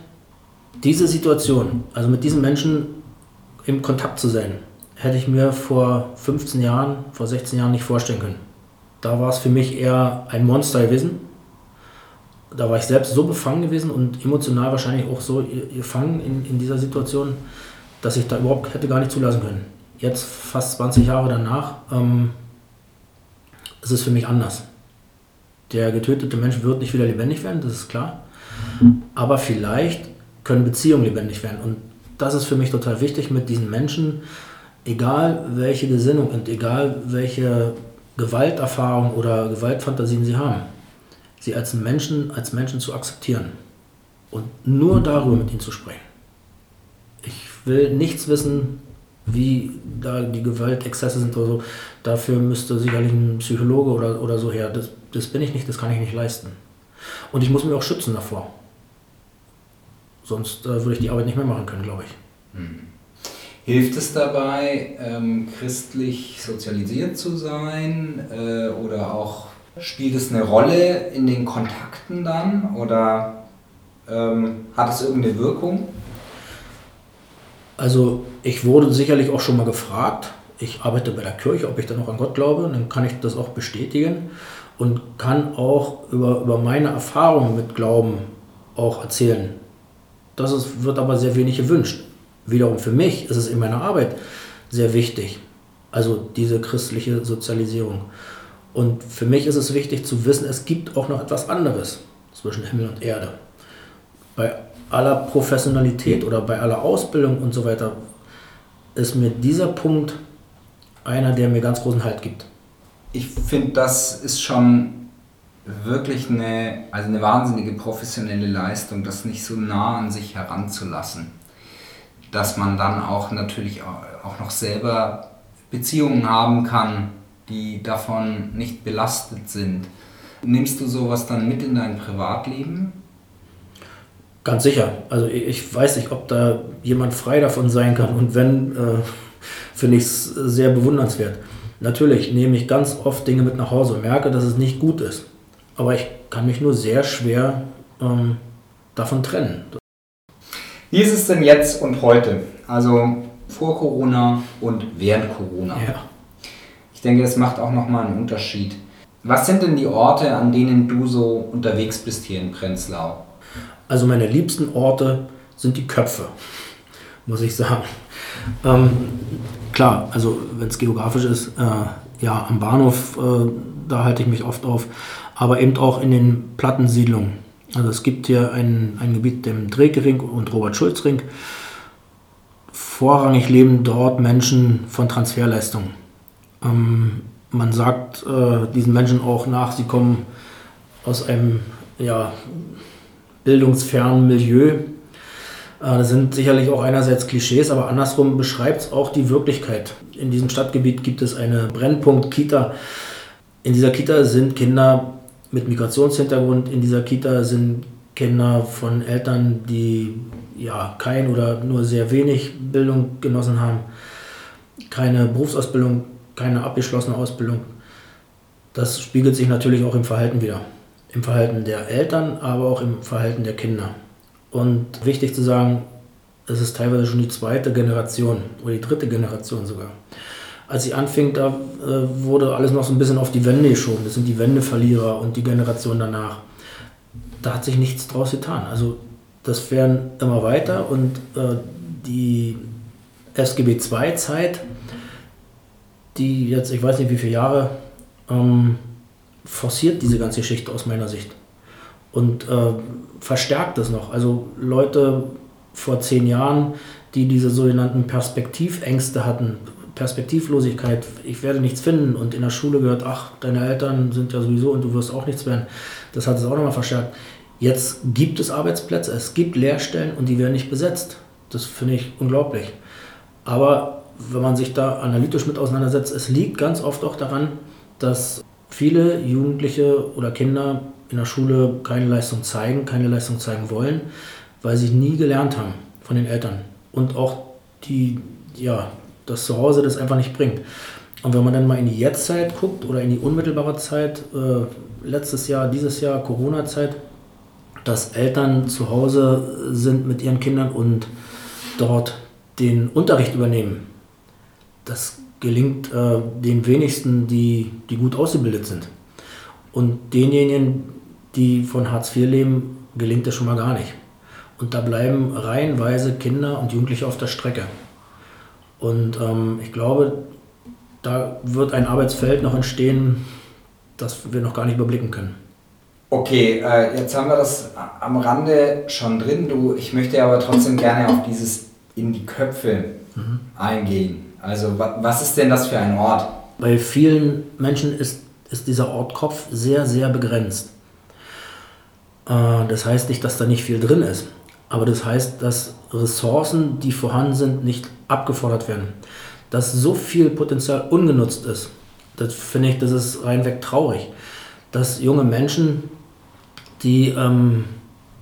Diese Situation, also mit diesen Menschen im Kontakt zu sein, hätte ich mir vor 15 Jahren, vor 16 Jahren nicht vorstellen können da war es für mich eher ein Monster gewesen. Da war ich selbst so befangen gewesen und emotional wahrscheinlich auch so gefangen in, in dieser Situation, dass ich da überhaupt hätte gar nicht zulassen können. Jetzt, fast 20 Jahre danach, ähm, ist es für mich anders. Der getötete Mensch wird nicht wieder lebendig werden, das ist klar. Aber vielleicht können Beziehungen lebendig werden. Und das ist für mich total wichtig, mit diesen Menschen, egal welche Gesinnung und egal welche Gewalterfahrung oder Gewaltfantasien sie haben, sie als Menschen, als Menschen zu akzeptieren und nur darüber mit ihnen zu sprechen. Ich will nichts wissen, wie da die Gewaltexzesse sind oder so. Dafür müsste sicherlich ein Psychologe oder, oder so her. Das, das bin ich nicht, das kann ich nicht leisten. Und ich muss mich auch schützen davor. Sonst äh, würde ich die Arbeit nicht mehr machen können, glaube ich. Mhm. Hilft es dabei, ähm, christlich sozialisiert zu sein äh, oder auch spielt es eine Rolle in den Kontakten dann oder ähm, hat es irgendeine Wirkung? Also ich wurde sicherlich auch schon mal gefragt. Ich arbeite bei der Kirche, ob ich da noch an Gott glaube, dann kann ich das auch bestätigen und kann auch über, über meine Erfahrungen mit Glauben auch erzählen. Das ist, wird aber sehr wenig gewünscht wiederum für mich ist es in meiner Arbeit sehr wichtig. Also diese christliche Sozialisierung. Und für mich ist es wichtig zu wissen, es gibt auch noch etwas anderes zwischen Himmel und Erde. Bei aller Professionalität oder bei aller Ausbildung und so weiter ist mir dieser Punkt einer, der mir ganz großen Halt gibt. Ich finde, das ist schon wirklich eine, also eine wahnsinnige professionelle Leistung, das nicht so nah an sich heranzulassen dass man dann auch natürlich auch noch selber Beziehungen haben kann die davon nicht belastet sind. Nimmst du sowas dann mit in dein Privatleben? Ganz sicher. Also ich weiß nicht, ob da jemand frei davon sein kann. Und wenn, äh, finde ich es sehr bewundernswert. Natürlich nehme ich ganz oft Dinge mit nach Hause und merke, dass es nicht gut ist. Aber ich kann mich nur sehr schwer ähm, davon trennen. Wie ist es denn jetzt und heute? Also vor Corona und während Corona. Ja. Ich denke, das macht auch nochmal einen Unterschied. Was sind denn die Orte, an denen du so unterwegs bist hier in Prenzlau? Also meine liebsten Orte sind die Köpfe, muss ich sagen. Ähm, klar, also wenn es geografisch ist, äh, ja, am Bahnhof, äh, da halte ich mich oft auf, aber eben auch in den Plattensiedlungen. Also es gibt hier ein, ein Gebiet, dem Drekering und Robert-Schulz-Ring. Vorrangig leben dort Menschen von Transferleistungen. Ähm, man sagt äh, diesen Menschen auch nach, sie kommen aus einem ja, bildungsfernen Milieu. Äh, das sind sicherlich auch einerseits Klischees, aber andersrum beschreibt es auch die Wirklichkeit. In diesem Stadtgebiet gibt es eine Brennpunkt-Kita. In dieser Kita sind Kinder mit Migrationshintergrund. In dieser Kita sind Kinder von Eltern, die ja kein oder nur sehr wenig Bildung genossen haben, keine Berufsausbildung, keine abgeschlossene Ausbildung. Das spiegelt sich natürlich auch im Verhalten wieder. Im Verhalten der Eltern, aber auch im Verhalten der Kinder. Und wichtig zu sagen, es ist teilweise schon die zweite Generation oder die dritte Generation sogar als ich anfing, da äh, wurde alles noch so ein bisschen auf die Wände geschoben. Das sind die Wendeverlierer und die Generation danach. Da hat sich nichts draus getan. Also das werden immer weiter und äh, die SGB II-Zeit, die jetzt, ich weiß nicht wie viele Jahre, ähm, forciert diese ganze Geschichte aus meiner Sicht und äh, verstärkt es noch. Also Leute vor zehn Jahren, die diese sogenannten Perspektivängste hatten, Perspektivlosigkeit, ich werde nichts finden und in der Schule gehört, ach, deine Eltern sind ja sowieso und du wirst auch nichts werden. Das hat es auch nochmal verstärkt. Jetzt gibt es Arbeitsplätze, es gibt Lehrstellen und die werden nicht besetzt. Das finde ich unglaublich. Aber wenn man sich da analytisch mit auseinandersetzt, es liegt ganz oft auch daran, dass viele Jugendliche oder Kinder in der Schule keine Leistung zeigen, keine Leistung zeigen wollen, weil sie nie gelernt haben von den Eltern. Und auch die, ja, das Zuhause das einfach nicht bringt. Und wenn man dann mal in die Jetztzeit guckt oder in die unmittelbare Zeit, äh, letztes Jahr, dieses Jahr, Corona-Zeit, dass Eltern zu Hause sind mit ihren Kindern und dort den Unterricht übernehmen, das gelingt äh, den wenigsten, die, die gut ausgebildet sind. Und denjenigen, die von Hartz IV leben, gelingt das schon mal gar nicht. Und da bleiben reihenweise Kinder und Jugendliche auf der Strecke. Und ähm, ich glaube, da wird ein Arbeitsfeld noch entstehen, das wir noch gar nicht überblicken können. Okay, äh, jetzt haben wir das am Rande schon drin. Du, ich möchte aber trotzdem gerne auf dieses in die Köpfe mhm. eingehen. Also was ist denn das für ein Ort? Bei vielen Menschen ist, ist dieser Ort Kopf sehr, sehr begrenzt. Äh, das heißt nicht, dass da nicht viel drin ist. Aber das heißt, dass Ressourcen, die vorhanden sind, nicht abgefordert werden. Dass so viel Potenzial ungenutzt ist, das finde ich, das ist reinweg traurig. Dass junge Menschen, die ähm,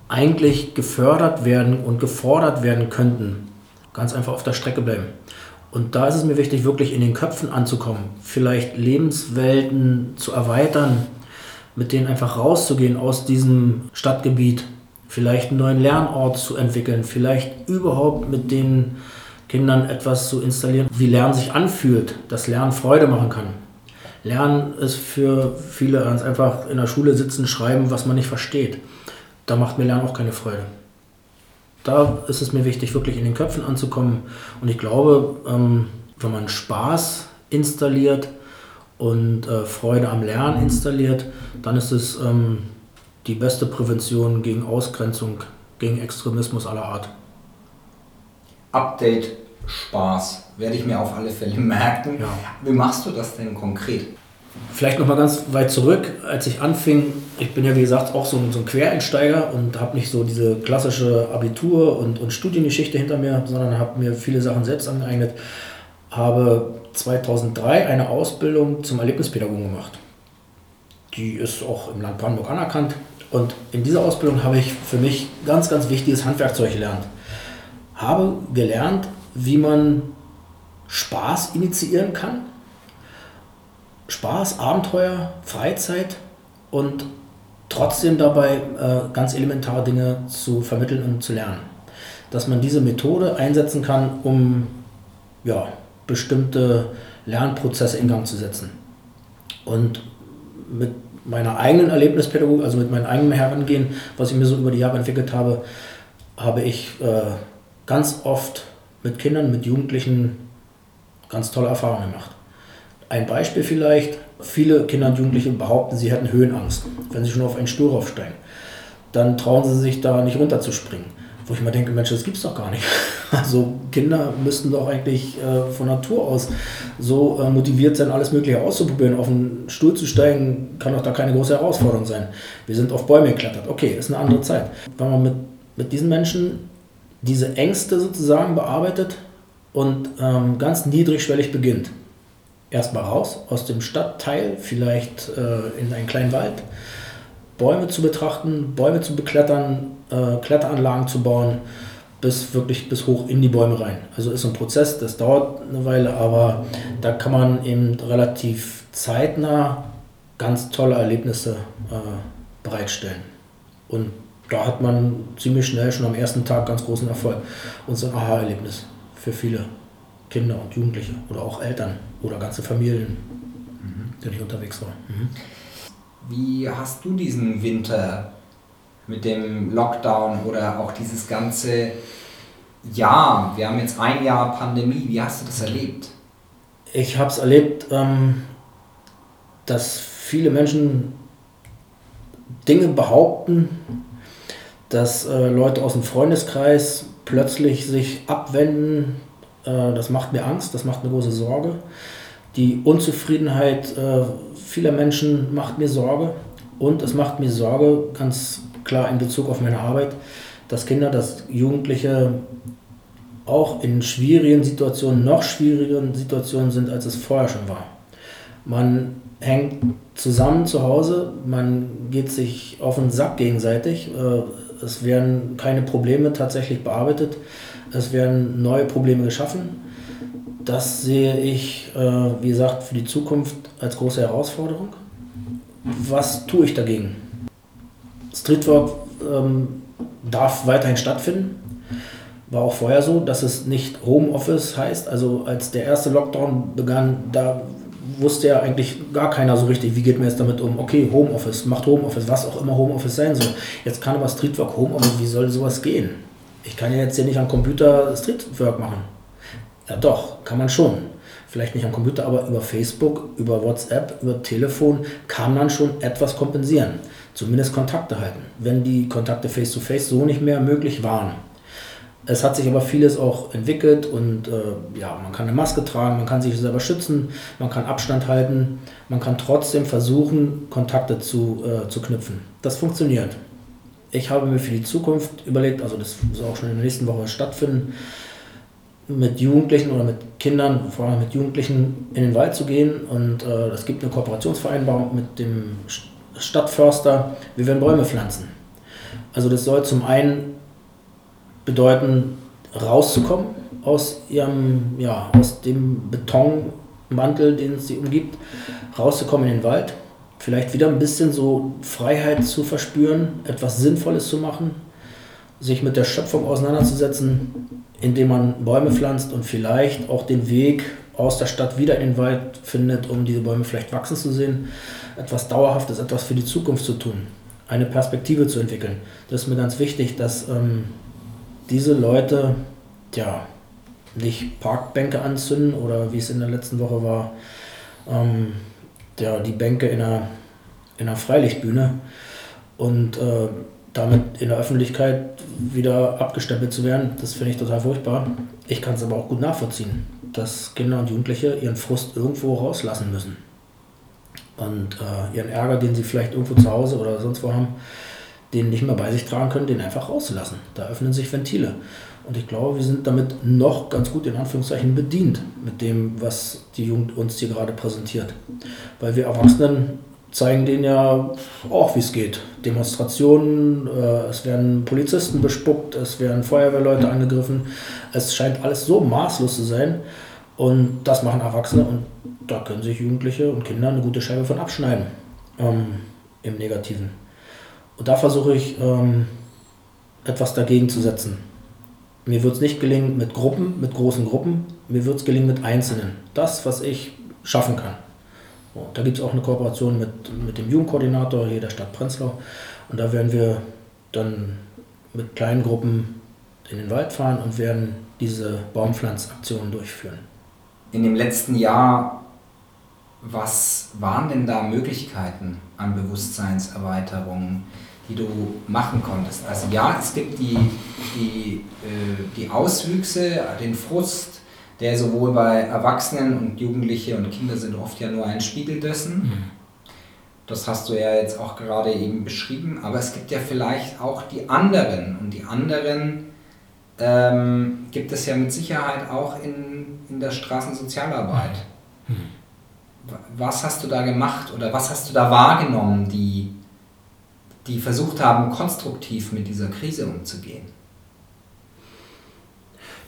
eigentlich gefördert werden und gefordert werden könnten, ganz einfach auf der Strecke bleiben. Und da ist es mir wichtig, wirklich in den Köpfen anzukommen, vielleicht Lebenswelten zu erweitern, mit denen einfach rauszugehen aus diesem Stadtgebiet, vielleicht einen neuen Lernort zu entwickeln, vielleicht überhaupt mit den Kindern etwas zu installieren, wie Lernen sich anfühlt, dass Lernen Freude machen kann. Lernen ist für viele ganz einfach in der Schule sitzen, schreiben, was man nicht versteht. Da macht mir Lernen auch keine Freude. Da ist es mir wichtig, wirklich in den Köpfen anzukommen. Und ich glaube, ähm, wenn man Spaß installiert und äh, Freude am Lernen installiert, dann ist es ähm, die beste Prävention gegen Ausgrenzung, gegen Extremismus aller Art. Update Spaß werde ich mir auf alle Fälle merken. Ja. Wie machst du das denn konkret? Vielleicht noch mal ganz weit zurück, als ich anfing, ich bin ja wie gesagt auch so ein, so ein Quereinsteiger und habe nicht so diese klassische Abitur- und, und Studiengeschichte hinter mir, sondern habe mir viele Sachen selbst angeeignet. habe 2003 eine Ausbildung zum Erlebnispädagogen gemacht. Die ist auch im Land Brandenburg anerkannt. Und in dieser Ausbildung habe ich für mich ganz, ganz wichtiges Handwerkzeug gelernt. Habe gelernt, wie man Spaß initiieren kann. Spaß, Abenteuer, Freizeit und trotzdem dabei äh, ganz elementare Dinge zu vermitteln und zu lernen. Dass man diese Methode einsetzen kann, um ja, bestimmte Lernprozesse in Gang zu setzen. Und mit meiner eigenen Erlebnispädagogik, also mit meinem eigenen Herangehen, was ich mir so über die Jahre entwickelt habe, habe ich äh, ganz oft mit Kindern, mit Jugendlichen ganz tolle Erfahrungen gemacht. Ein Beispiel vielleicht, viele Kinder und Jugendliche behaupten, sie hätten Höhenangst, wenn sie schon auf einen Stuhl raufsteigen. Dann trauen sie sich da nicht runterzuspringen. Wo ich mir denke, Mensch, das gibt's doch gar nicht. Also Kinder müssten doch eigentlich äh, von Natur aus so äh, motiviert sein, alles Mögliche auszuprobieren. Auf einen Stuhl zu steigen, kann doch da keine große Herausforderung sein. Wir sind auf Bäume geklettert. Okay, ist eine andere Zeit. Wenn man mit, mit diesen Menschen diese Ängste sozusagen bearbeitet und ähm, ganz niedrigschwellig beginnt. Erstmal raus aus dem Stadtteil, vielleicht äh, in einen kleinen Wald, Bäume zu betrachten, Bäume zu beklettern, äh, Kletteranlagen zu bauen, bis wirklich bis hoch in die Bäume rein. Also ist ein Prozess, das dauert eine Weile, aber da kann man eben relativ zeitnah ganz tolle Erlebnisse äh, bereitstellen. Und da hat man ziemlich schnell schon am ersten Tag ganz großen Erfolg und so ein Aha-Erlebnis für viele Kinder und Jugendliche oder auch Eltern oder ganze Familien, mhm. die nicht unterwegs waren. Mhm. Wie hast du diesen Winter mit dem Lockdown oder auch dieses ganze Jahr? Wir haben jetzt ein Jahr Pandemie. Wie hast du das erlebt? Ich habe es erlebt, ähm, dass viele Menschen Dinge behaupten, dass äh, Leute aus dem Freundeskreis plötzlich sich abwenden. Äh, das macht mir Angst, das macht mir große Sorge. Die Unzufriedenheit äh, vieler Menschen macht mir Sorge. Und es macht mir Sorge, ganz klar in Bezug auf meine Arbeit, dass Kinder, dass Jugendliche auch in schwierigen Situationen, noch schwierigeren Situationen sind, als es vorher schon war. Man hängt zusammen zu Hause, man geht sich auf den Sack gegenseitig. Es werden keine Probleme tatsächlich bearbeitet. Es werden neue Probleme geschaffen. Das sehe ich, äh, wie gesagt, für die Zukunft als große Herausforderung. Was tue ich dagegen? Streetwork ähm, darf weiterhin stattfinden. War auch vorher so, dass es nicht Homeoffice heißt. Also als der erste Lockdown begann, da wusste ja eigentlich gar keiner so richtig, wie geht man jetzt damit um. Okay, Homeoffice, macht Homeoffice, was auch immer Homeoffice sein soll. Jetzt kann aber Streetwork Homeoffice, wie soll sowas gehen? Ich kann ja jetzt hier nicht am Computer Streetwork machen. Ja doch, kann man schon. Vielleicht nicht am Computer, aber über Facebook, über WhatsApp, über Telefon kann man schon etwas kompensieren. Zumindest Kontakte halten, wenn die Kontakte face-to-face -face so nicht mehr möglich waren. Es hat sich aber vieles auch entwickelt und äh, ja, man kann eine Maske tragen, man kann sich selber schützen, man kann Abstand halten, man kann trotzdem versuchen, Kontakte zu, äh, zu knüpfen. Das funktioniert. Ich habe mir für die Zukunft überlegt, also das soll auch schon in der nächsten Woche stattfinden, mit Jugendlichen oder mit Kindern, vor allem mit Jugendlichen, in den Wald zu gehen. Und äh, es gibt eine Kooperationsvereinbarung mit dem Stadtförster. Wir werden Bäume pflanzen. Also das soll zum einen bedeuten, rauszukommen aus ihrem, ja, aus dem Betonmantel, den es sie umgibt, rauszukommen in den Wald, vielleicht wieder ein bisschen so Freiheit zu verspüren, etwas Sinnvolles zu machen, sich mit der Schöpfung auseinanderzusetzen, indem man Bäume pflanzt und vielleicht auch den Weg aus der Stadt wieder in den Wald findet, um diese Bäume vielleicht wachsen zu sehen, etwas Dauerhaftes, etwas für die Zukunft zu tun, eine Perspektive zu entwickeln. Das ist mir ganz wichtig, dass ähm, diese Leute ja nicht Parkbänke anzünden oder wie es in der letzten Woche war, ähm, ja, die Bänke in einer, in einer Freilichtbühne und äh, damit in der Öffentlichkeit wieder abgestempelt zu werden, das finde ich total furchtbar. Ich kann es aber auch gut nachvollziehen, dass Kinder und Jugendliche ihren Frust irgendwo rauslassen müssen. Und äh, ihren Ärger, den sie vielleicht irgendwo zu Hause oder sonst wo haben, den nicht mehr bei sich tragen können, den einfach rauszulassen. Da öffnen sich Ventile. Und ich glaube, wir sind damit noch ganz gut in Anführungszeichen bedient mit dem, was die Jugend uns hier gerade präsentiert. Weil wir Erwachsenen zeigen denen ja auch, wie es geht. Demonstrationen, äh, es werden Polizisten bespuckt, es werden Feuerwehrleute angegriffen. Es scheint alles so maßlos zu sein. Und das machen Erwachsene und da können sich Jugendliche und Kinder eine gute Scheibe von abschneiden. Ähm, Im Negativen. Und da versuche ich ähm, etwas dagegen zu setzen. Mir wird es nicht gelingen mit Gruppen, mit großen Gruppen. Mir wird es gelingen mit Einzelnen. Das, was ich schaffen kann. So, da gibt es auch eine Kooperation mit, mit dem Jugendkoordinator hier der Stadt Prenzlau. Und da werden wir dann mit kleinen Gruppen in den Wald fahren und werden diese Baumpflanzaktionen durchführen. In dem letzten Jahr, was waren denn da Möglichkeiten an Bewusstseinserweiterungen? Die du machen konntest. Also ja, es gibt die, die, äh, die Auswüchse, den Frust, der sowohl bei Erwachsenen und Jugendliche und Kinder sind oft ja nur ein Spiegel dessen. Mhm. Das hast du ja jetzt auch gerade eben beschrieben, aber es gibt ja vielleicht auch die anderen und die anderen ähm, gibt es ja mit Sicherheit auch in, in der Straßensozialarbeit. Mhm. Was hast du da gemacht oder was hast du da wahrgenommen, die, die versucht haben, konstruktiv mit dieser Krise umzugehen?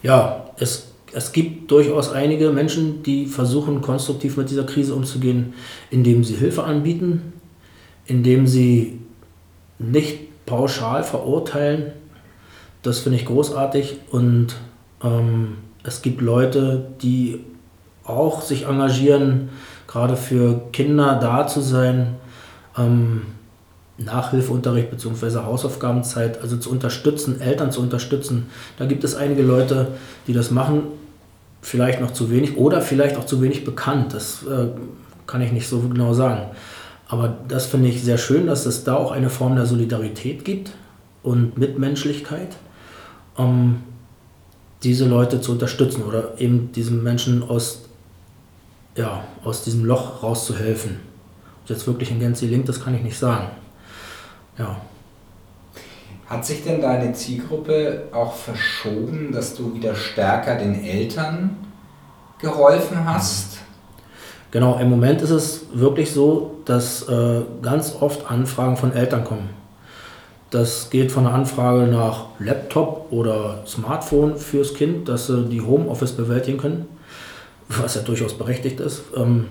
Ja, es, es gibt durchaus einige Menschen, die versuchen, konstruktiv mit dieser Krise umzugehen, indem sie Hilfe anbieten, indem sie nicht pauschal verurteilen. Das finde ich großartig. Und ähm, es gibt Leute, die auch sich engagieren, gerade für Kinder da zu sein. Ähm, Nachhilfeunterricht bzw. Hausaufgabenzeit, also zu unterstützen, Eltern zu unterstützen. Da gibt es einige Leute, die das machen, vielleicht noch zu wenig oder vielleicht auch zu wenig bekannt. Das äh, kann ich nicht so genau sagen. Aber das finde ich sehr schön, dass es da auch eine Form der Solidarität gibt und Mitmenschlichkeit, um diese Leute zu unterstützen oder eben diesen Menschen aus, ja, aus diesem Loch rauszuhelfen. Ob jetzt wirklich in Gänze gelingt, das kann ich nicht sagen. Ja. Hat sich denn deine Zielgruppe auch verschoben, dass du wieder stärker den Eltern geholfen hast? Genau, im Moment ist es wirklich so, dass äh, ganz oft Anfragen von Eltern kommen. Das geht von der Anfrage nach Laptop oder Smartphone fürs Kind, dass sie die Homeoffice bewältigen können, was ja durchaus berechtigt ist, ähm,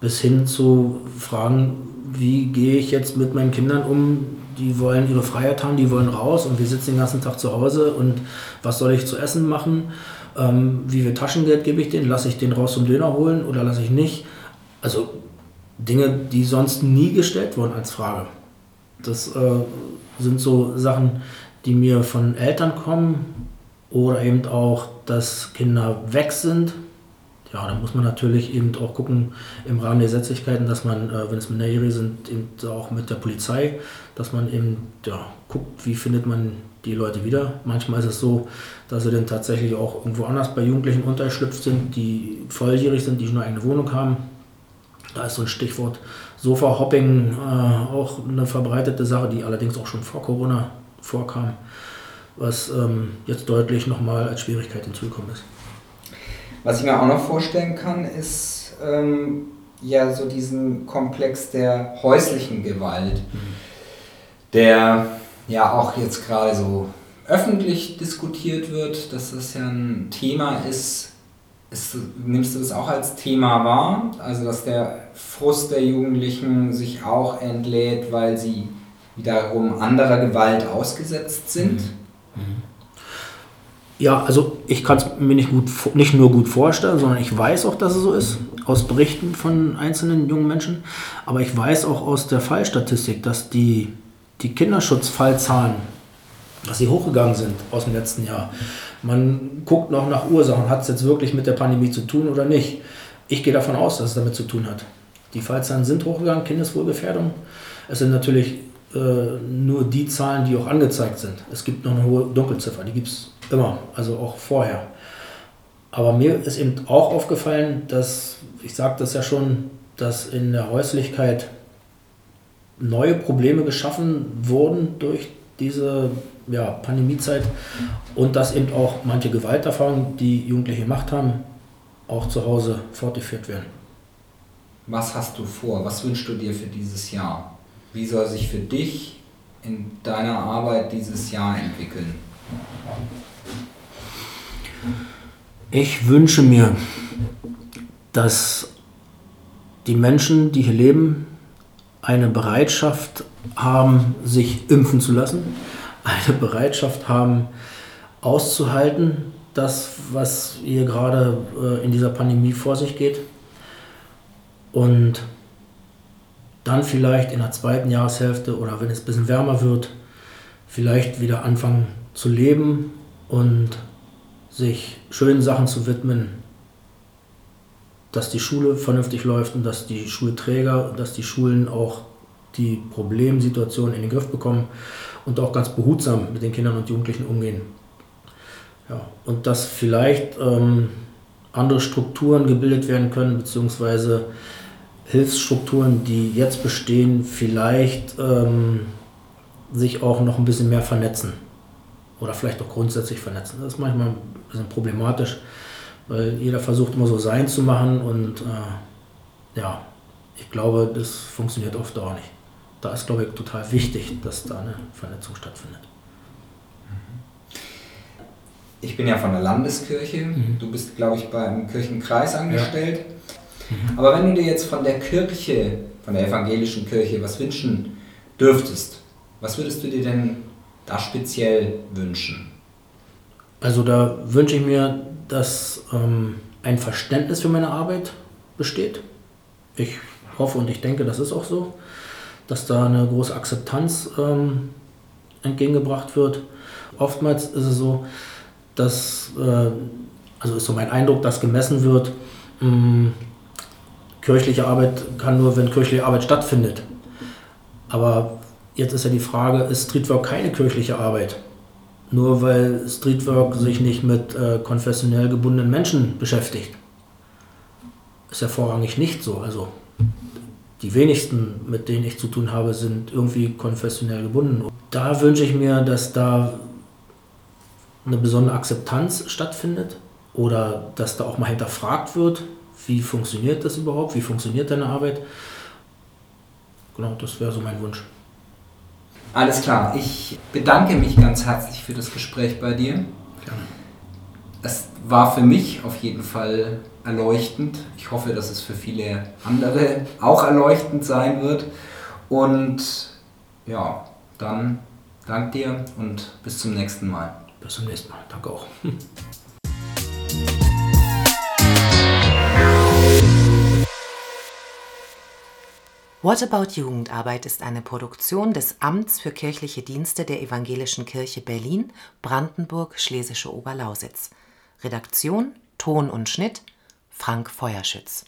bis hin zu Fragen, wie gehe ich jetzt mit meinen Kindern um? Die wollen ihre Freiheit haben, die wollen raus und wir sitzen den ganzen Tag zu Hause und was soll ich zu essen machen? Ähm, wie viel Taschengeld gebe ich denen? Lasse ich den raus zum Döner holen oder lasse ich nicht? Also Dinge, die sonst nie gestellt wurden als Frage. Das äh, sind so Sachen, die mir von Eltern kommen oder eben auch, dass Kinder weg sind ja, da muss man natürlich eben auch gucken im Rahmen der Gesetzlichkeiten, dass man, äh, wenn es Minderjährige sind, eben auch mit der Polizei, dass man eben ja, guckt, wie findet man die Leute wieder. Manchmal ist es so, dass sie dann tatsächlich auch irgendwo anders bei Jugendlichen untergeschlüpft sind, die volljährig sind, die schon eine eigene Wohnung haben. Da ist so ein Stichwort Sofa-Hopping äh, auch eine verbreitete Sache, die allerdings auch schon vor Corona vorkam, was ähm, jetzt deutlich nochmal als Schwierigkeit hinzugekommen ist. Was ich mir auch noch vorstellen kann, ist ähm, ja so diesen Komplex der häuslichen Gewalt, der ja auch jetzt gerade so öffentlich diskutiert wird, dass das ja ein Thema ist. ist. Nimmst du das auch als Thema wahr? Also dass der Frust der Jugendlichen sich auch entlädt, weil sie wiederum anderer Gewalt ausgesetzt sind? Mhm. Mhm. Ja, also ich kann es mir nicht, gut, nicht nur gut vorstellen, sondern ich weiß auch, dass es so ist, aus Berichten von einzelnen jungen Menschen. Aber ich weiß auch aus der Fallstatistik, dass die, die Kinderschutzfallzahlen, dass sie hochgegangen sind aus dem letzten Jahr. Man guckt noch nach Ursachen, hat es jetzt wirklich mit der Pandemie zu tun oder nicht. Ich gehe davon aus, dass es damit zu tun hat. Die Fallzahlen sind hochgegangen, Kindeswohlgefährdung. Es sind natürlich äh, nur die Zahlen, die auch angezeigt sind. Es gibt noch eine hohe Dunkelziffer, die gibt es Immer, also auch vorher. Aber mir ist eben auch aufgefallen, dass, ich sage das ja schon, dass in der Häuslichkeit neue Probleme geschaffen wurden durch diese ja, Pandemiezeit und dass eben auch manche Gewalterfahrungen, die Jugendliche gemacht haben, auch zu Hause fortgeführt werden. Was hast du vor? Was wünschst du dir für dieses Jahr? Wie soll sich für dich in deiner Arbeit dieses Jahr entwickeln? Ich wünsche mir, dass die Menschen, die hier leben, eine Bereitschaft haben, sich impfen zu lassen, eine Bereitschaft haben, auszuhalten, das, was hier gerade äh, in dieser Pandemie vor sich geht. Und dann vielleicht in der zweiten Jahreshälfte oder wenn es ein bisschen wärmer wird, vielleicht wieder anfangen zu leben und sich schönen Sachen zu widmen, dass die Schule vernünftig läuft und dass die Schulträger, dass die Schulen auch die Problemsituationen in den Griff bekommen und auch ganz behutsam mit den Kindern und Jugendlichen umgehen. Ja, und dass vielleicht ähm, andere Strukturen gebildet werden können, beziehungsweise Hilfsstrukturen, die jetzt bestehen, vielleicht ähm, sich auch noch ein bisschen mehr vernetzen. Oder vielleicht auch grundsätzlich vernetzen. Das ist manchmal bisschen problematisch, weil jeder versucht immer so sein zu machen und äh, ja, ich glaube, das funktioniert oft auch nicht. Da ist, glaube ich, total wichtig, dass da eine Vernetzung stattfindet. Ich bin ja von der Landeskirche, mhm. du bist, glaube ich, beim Kirchenkreis angestellt. Ja. Mhm. Aber wenn du dir jetzt von der Kirche, von der evangelischen Kirche, was wünschen dürftest, was würdest du dir denn da speziell wünschen? Also da wünsche ich mir, dass ähm, ein Verständnis für meine Arbeit besteht. Ich hoffe und ich denke, das ist auch so, dass da eine große Akzeptanz ähm, entgegengebracht wird. Oftmals ist es so, dass, äh, also ist so mein Eindruck, dass gemessen wird, mh, hm, kirchliche Arbeit kann nur, wenn kirchliche Arbeit stattfindet. Aber jetzt ist ja die Frage, ist Streetwork keine kirchliche Arbeit? Nur weil Streetwork sich nicht mit äh, konfessionell gebundenen Menschen beschäftigt. Ist ja vorrangig nicht so. Also die wenigsten, mit denen ich zu tun habe, sind irgendwie konfessionell gebunden. Da wünsche ich mir, dass da eine besondere Akzeptanz stattfindet oder dass da auch mal hinterfragt wird, wie funktioniert das überhaupt, wie funktioniert deine Arbeit. Genau, das wäre so mein Wunsch. Alles klar, ich bedanke mich ganz herzlich für das Gespräch bei dir. Gerne. Es war für mich auf jeden Fall erleuchtend. Ich hoffe, dass es für viele andere auch erleuchtend sein wird. Und ja, dann dank dir und bis zum nächsten Mal. Bis zum nächsten Mal. Danke auch. What About Jugendarbeit ist eine Produktion des Amts für kirchliche Dienste der Evangelischen Kirche Berlin, Brandenburg, Schlesische Oberlausitz. Redaktion, Ton und Schnitt Frank Feuerschütz